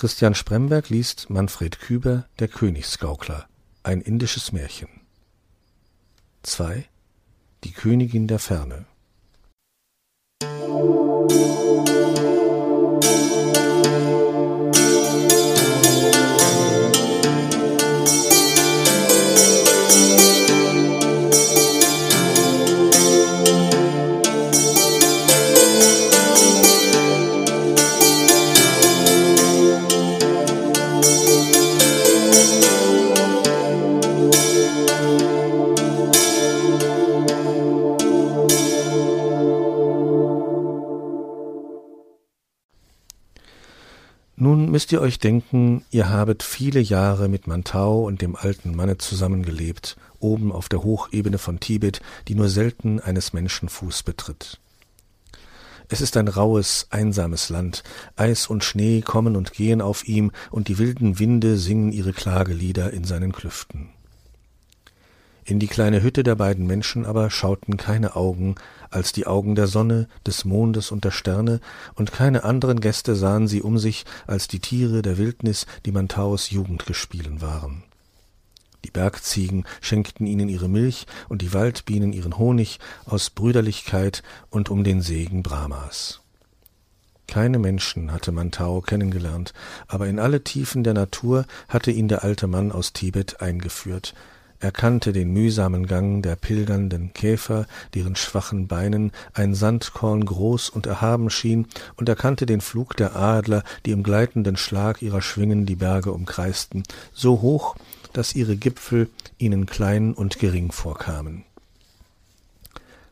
Christian Spremberg liest Manfred Küber Der Königsgaukler, ein indisches Märchen. 2. Die Königin der Ferne. Nun müsst ihr euch denken, ihr habet viele Jahre mit Mantau und dem alten Manne zusammengelebt, oben auf der Hochebene von Tibet, die nur selten eines Menschen Fuß betritt. Es ist ein raues, einsames Land, Eis und Schnee kommen und gehen auf ihm, und die wilden Winde singen ihre Klagelieder in seinen Klüften. In die kleine Hütte der beiden Menschen aber schauten keine Augen als die Augen der Sonne, des Mondes und der Sterne, und keine anderen Gäste sahen sie um sich als die Tiere der Wildnis, die Mantaus Jugendgespielen waren. Die Bergziegen schenkten ihnen ihre Milch und die Waldbienen ihren Honig aus Brüderlichkeit und um den Segen Brahmas. Keine Menschen hatte Mantau kennengelernt, aber in alle Tiefen der Natur hatte ihn der alte Mann aus Tibet eingeführt, er kannte den mühsamen Gang der pilgernden Käfer, deren schwachen Beinen ein Sandkorn groß und erhaben schien, und er kannte den Flug der Adler, die im gleitenden Schlag ihrer Schwingen die Berge umkreisten, so hoch, dass ihre Gipfel ihnen klein und gering vorkamen.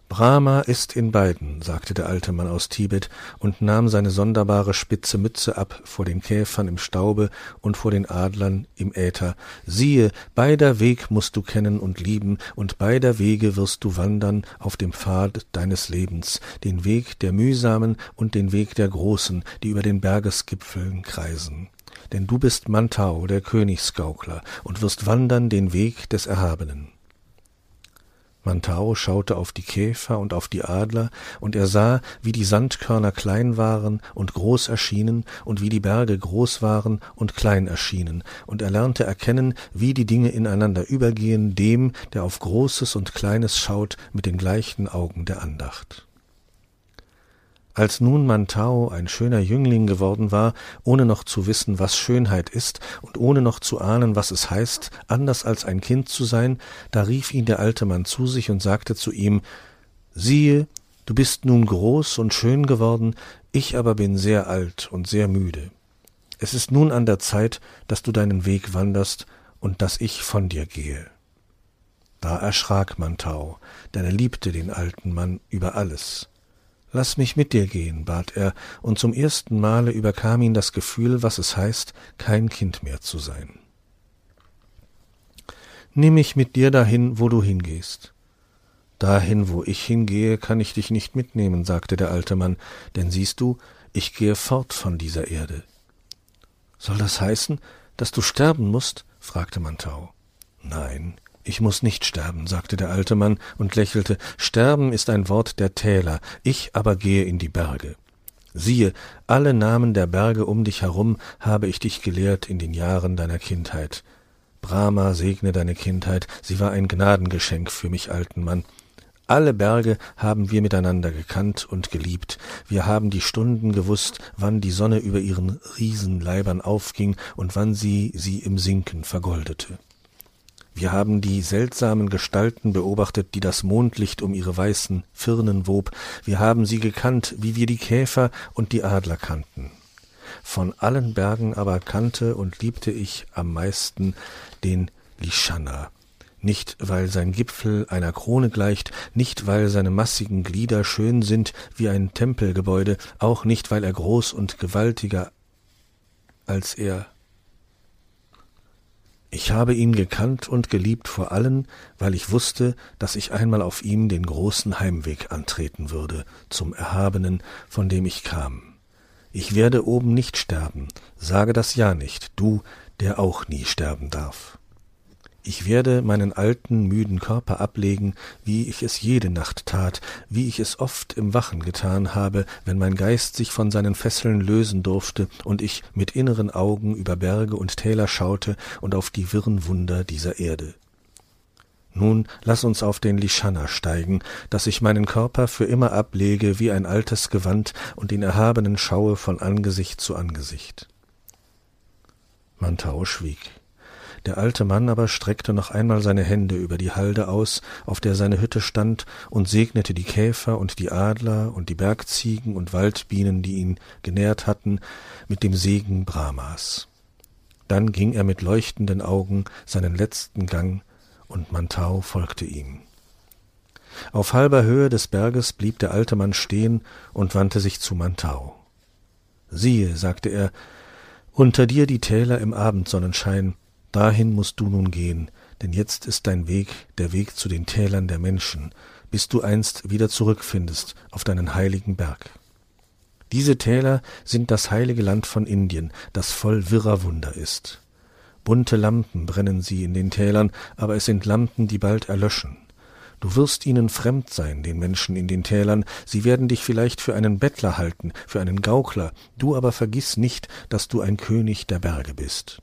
Brahma ist in beiden, sagte der alte Mann aus Tibet und nahm seine sonderbare spitze Mütze ab vor den Käfern im Staube und vor den Adlern im Äther. Siehe, beider Weg musst du kennen und lieben, und beider Wege wirst du wandern auf dem Pfad deines Lebens, den Weg der mühsamen und den Weg der großen, die über den Bergesgipfeln kreisen. Denn du bist Mantau, der Königsgaukler, und wirst wandern den Weg des Erhabenen. Mantau schaute auf die Käfer und auf die Adler, und er sah, wie die Sandkörner klein waren und groß erschienen, und wie die Berge groß waren und klein erschienen, und er lernte erkennen, wie die Dinge ineinander übergehen, dem, der auf Großes und Kleines schaut, mit den gleichen Augen der Andacht. Als nun Mantau ein schöner Jüngling geworden war, ohne noch zu wissen, was Schönheit ist, und ohne noch zu ahnen, was es heißt, anders als ein Kind zu sein, da rief ihn der alte Mann zu sich und sagte zu ihm Siehe, du bist nun groß und schön geworden, ich aber bin sehr alt und sehr müde. Es ist nun an der Zeit, dass du deinen Weg wanderst und dass ich von dir gehe. Da erschrak Mantau, denn er liebte den alten Mann über alles. Lass mich mit dir gehen, bat er, und zum ersten Male überkam ihn das Gefühl, was es heißt, kein Kind mehr zu sein. Nimm mich mit dir dahin, wo du hingehst. Dahin, wo ich hingehe, kann ich dich nicht mitnehmen, sagte der alte Mann, denn siehst du, ich gehe fort von dieser Erde. Soll das heißen, dass du sterben musst? fragte Mantau. Nein, ich muss nicht sterben, sagte der alte Mann und lächelte. Sterben ist ein Wort der Täler, ich aber gehe in die Berge. Siehe, alle Namen der Berge um dich herum habe ich dich gelehrt in den Jahren deiner Kindheit. Brahma segne deine Kindheit, sie war ein Gnadengeschenk für mich, alten Mann. Alle Berge haben wir miteinander gekannt und geliebt. Wir haben die Stunden gewusst, wann die Sonne über ihren Riesenleibern aufging und wann sie sie im Sinken vergoldete. Wir haben die seltsamen Gestalten beobachtet, die das Mondlicht um ihre weißen Firnen wob. Wir haben sie gekannt, wie wir die Käfer und die Adler kannten. Von allen Bergen aber kannte und liebte ich am meisten den Lishana, nicht weil sein Gipfel einer Krone gleicht, nicht weil seine massigen Glieder schön sind wie ein Tempelgebäude, auch nicht weil er groß und gewaltiger als er ich habe ihn gekannt und geliebt vor allen, weil ich wusste, dass ich einmal auf ihm den großen Heimweg antreten würde, zum Erhabenen, von dem ich kam. Ich werde oben nicht sterben, sage das ja nicht, du, der auch nie sterben darf. Ich werde meinen alten, müden Körper ablegen, wie ich es jede Nacht tat, wie ich es oft im Wachen getan habe, wenn mein Geist sich von seinen Fesseln lösen durfte und ich mit inneren Augen über Berge und Täler schaute und auf die wirren Wunder dieser Erde. Nun lass uns auf den Lischanna steigen, dass ich meinen Körper für immer ablege wie ein altes Gewand und den Erhabenen schaue von Angesicht zu Angesicht. Mantau schwieg. Der alte Mann aber streckte noch einmal seine Hände über die Halde aus, auf der seine Hütte stand, und segnete die Käfer und die Adler und die Bergziegen und Waldbienen, die ihn genährt hatten, mit dem Segen Brahmas. Dann ging er mit leuchtenden Augen seinen letzten Gang, und Mantau folgte ihm. Auf halber Höhe des Berges blieb der alte Mann stehen und wandte sich zu Mantau. Siehe, sagte er, unter dir die Täler im Abendsonnenschein, Dahin musst du nun gehen, denn jetzt ist dein Weg der Weg zu den Tälern der Menschen, bis du einst wieder zurückfindest auf deinen heiligen Berg. Diese Täler sind das heilige Land von Indien, das voll wirrer Wunder ist. Bunte Lampen brennen sie in den Tälern, aber es sind Lampen, die bald erlöschen. Du wirst ihnen fremd sein, den Menschen in den Tälern, sie werden dich vielleicht für einen Bettler halten, für einen Gaukler, du aber vergiss nicht, dass du ein König der Berge bist.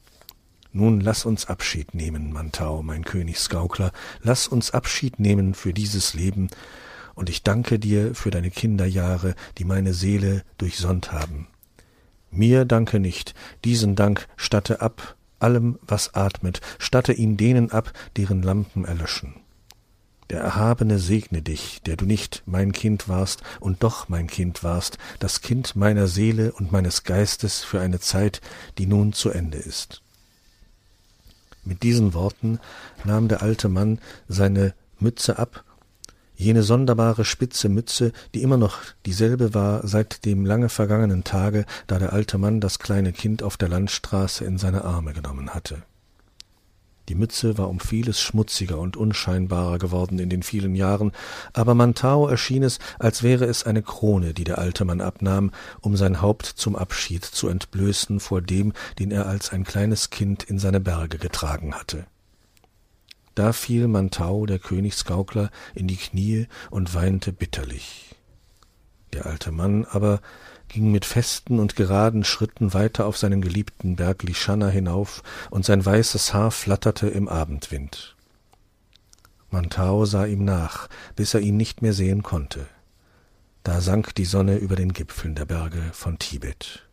Nun lass uns Abschied nehmen, Mantau, mein Königsgaukler, lass uns Abschied nehmen für dieses Leben, und ich danke dir für deine Kinderjahre, die meine Seele durchsonnt haben. Mir danke nicht, diesen Dank statte ab allem, was atmet, statte ihn denen ab, deren Lampen erlöschen. Der Erhabene segne dich, der du nicht mein Kind warst und doch mein Kind warst, das Kind meiner Seele und meines Geistes für eine Zeit, die nun zu Ende ist. Mit diesen Worten nahm der alte Mann seine Mütze ab, jene sonderbare spitze Mütze, die immer noch dieselbe war seit dem lange vergangenen Tage, da der alte Mann das kleine Kind auf der Landstraße in seine Arme genommen hatte. Die Mütze war um vieles schmutziger und unscheinbarer geworden in den vielen Jahren, aber Mantau erschien es, als wäre es eine Krone, die der alte Mann abnahm, um sein Haupt zum Abschied zu entblößen vor dem, den er als ein kleines Kind in seine Berge getragen hatte. Da fiel Mantau, der Königsgaukler, in die Knie und weinte bitterlich. Der alte Mann aber ging mit festen und geraden Schritten weiter auf seinen geliebten Berg Lischanna hinauf, und sein weißes Haar flatterte im Abendwind. Mantau sah ihm nach, bis er ihn nicht mehr sehen konnte. Da sank die Sonne über den Gipfeln der Berge von Tibet.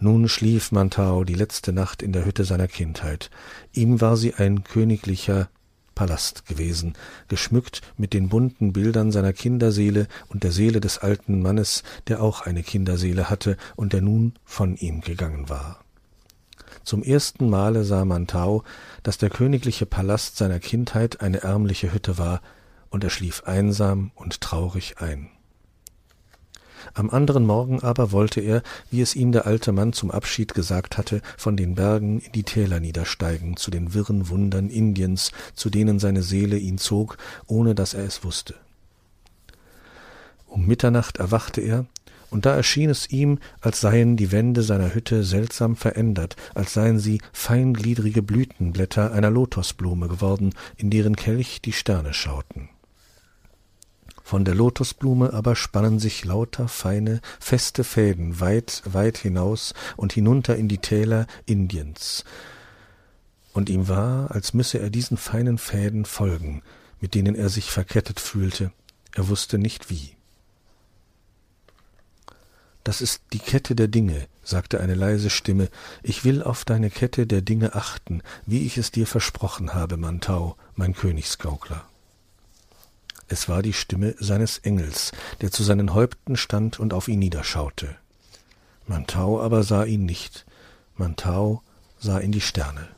Nun schlief Mantau die letzte Nacht in der Hütte seiner Kindheit. Ihm war sie ein königlicher, Palast gewesen, geschmückt mit den bunten Bildern seiner Kinderseele und der Seele des alten Mannes, der auch eine Kinderseele hatte und der nun von ihm gegangen war. Zum ersten Male sah Mantau, dass der königliche Palast seiner Kindheit eine ärmliche Hütte war, und er schlief einsam und traurig ein. Am anderen Morgen aber wollte er, wie es ihm der alte Mann zum Abschied gesagt hatte, von den Bergen in die Täler niedersteigen, zu den wirren Wundern Indiens, zu denen seine Seele ihn zog, ohne dass er es wusste. Um Mitternacht erwachte er, und da erschien es ihm, als seien die Wände seiner Hütte seltsam verändert, als seien sie feingliedrige Blütenblätter einer Lotosblume geworden, in deren Kelch die Sterne schauten. Von der Lotusblume aber spannen sich lauter feine, feste Fäden weit, weit hinaus und hinunter in die Täler Indiens. Und ihm war, als müsse er diesen feinen Fäden folgen, mit denen er sich verkettet fühlte, er wusste nicht wie. Das ist die Kette der Dinge, sagte eine leise Stimme, ich will auf deine Kette der Dinge achten, wie ich es dir versprochen habe, Mantau, mein Königsgaukler. Es war die Stimme seines Engels, der zu seinen Häupten stand und auf ihn niederschaute. Mantau aber sah ihn nicht, Mantau sah in die Sterne.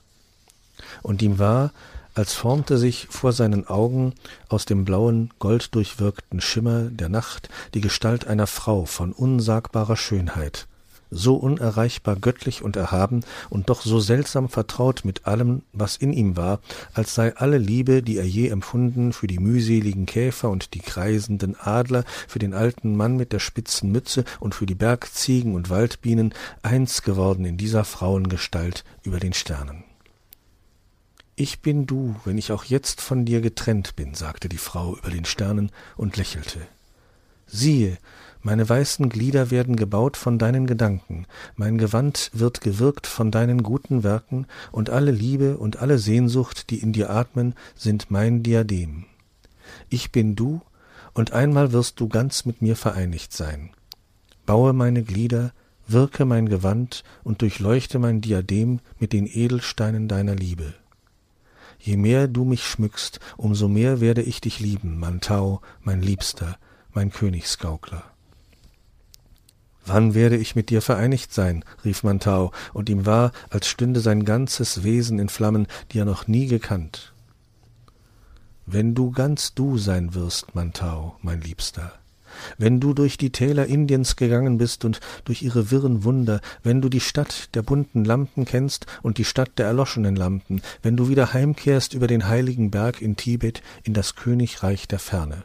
Und ihm war, als formte sich vor seinen Augen aus dem blauen, golddurchwirkten Schimmer der Nacht die Gestalt einer Frau von unsagbarer Schönheit, so unerreichbar göttlich und erhaben und doch so seltsam vertraut mit allem, was in ihm war, als sei alle Liebe, die er je empfunden, für die mühseligen Käfer und die kreisenden Adler, für den alten Mann mit der spitzen Mütze und für die Bergziegen und Waldbienen, eins geworden in dieser Frauengestalt über den Sternen. Ich bin du, wenn ich auch jetzt von dir getrennt bin, sagte die Frau über den Sternen und lächelte. Siehe, meine weißen Glieder werden gebaut von deinen Gedanken, mein Gewand wird gewirkt von deinen guten Werken, und alle Liebe und alle Sehnsucht, die in dir atmen, sind mein Diadem. Ich bin du, und einmal wirst du ganz mit mir vereinigt sein. Baue meine Glieder, wirke mein Gewand und durchleuchte mein Diadem mit den Edelsteinen deiner Liebe. Je mehr du mich schmückst, umso mehr werde ich dich lieben, Mantau, mein Liebster, mein Königsgaukler. Wann werde ich mit dir vereinigt sein? rief Mantau, und ihm war, als stünde sein ganzes Wesen in Flammen, die er noch nie gekannt. Wenn du ganz du sein wirst, Mantau, mein Liebster, wenn du durch die Täler Indiens gegangen bist und durch ihre wirren Wunder, wenn du die Stadt der bunten Lampen kennst und die Stadt der erloschenen Lampen, wenn du wieder heimkehrst über den heiligen Berg in Tibet in das Königreich der Ferne.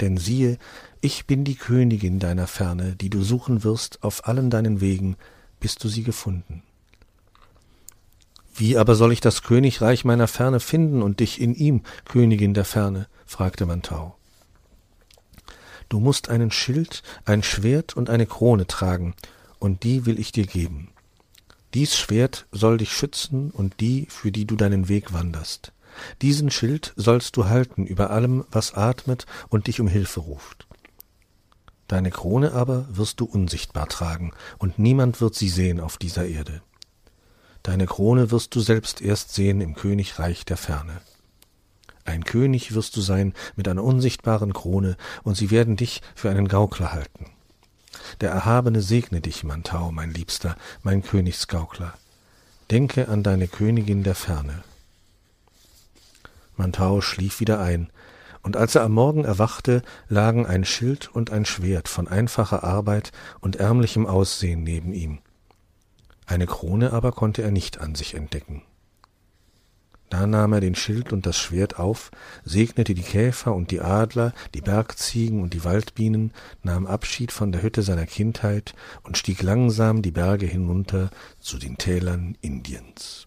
Denn siehe, ich bin die Königin deiner Ferne, die du suchen wirst auf allen deinen Wegen, bis du sie gefunden. Wie aber soll ich das Königreich meiner Ferne finden und dich in ihm, Königin der Ferne? fragte Mantau. Du musst einen Schild, ein Schwert und eine Krone tragen, und die will ich dir geben. Dies Schwert soll dich schützen und die, für die du deinen Weg wanderst. Diesen Schild sollst du halten über allem, was atmet und dich um Hilfe ruft. Deine Krone aber wirst du unsichtbar tragen, und niemand wird sie sehen auf dieser Erde. Deine Krone wirst du selbst erst sehen im Königreich der Ferne. Ein König wirst du sein mit einer unsichtbaren Krone, und sie werden dich für einen Gaukler halten. Der Erhabene segne dich, Mantau, mein Liebster, mein Königsgaukler. Denke an deine Königin der Ferne. Mantau schlief wieder ein, und als er am Morgen erwachte, lagen ein Schild und ein Schwert von einfacher Arbeit und ärmlichem Aussehen neben ihm. Eine Krone aber konnte er nicht an sich entdecken. Da nahm er den Schild und das Schwert auf, segnete die Käfer und die Adler, die Bergziegen und die Waldbienen, nahm Abschied von der Hütte seiner Kindheit und stieg langsam die Berge hinunter zu den Tälern Indiens.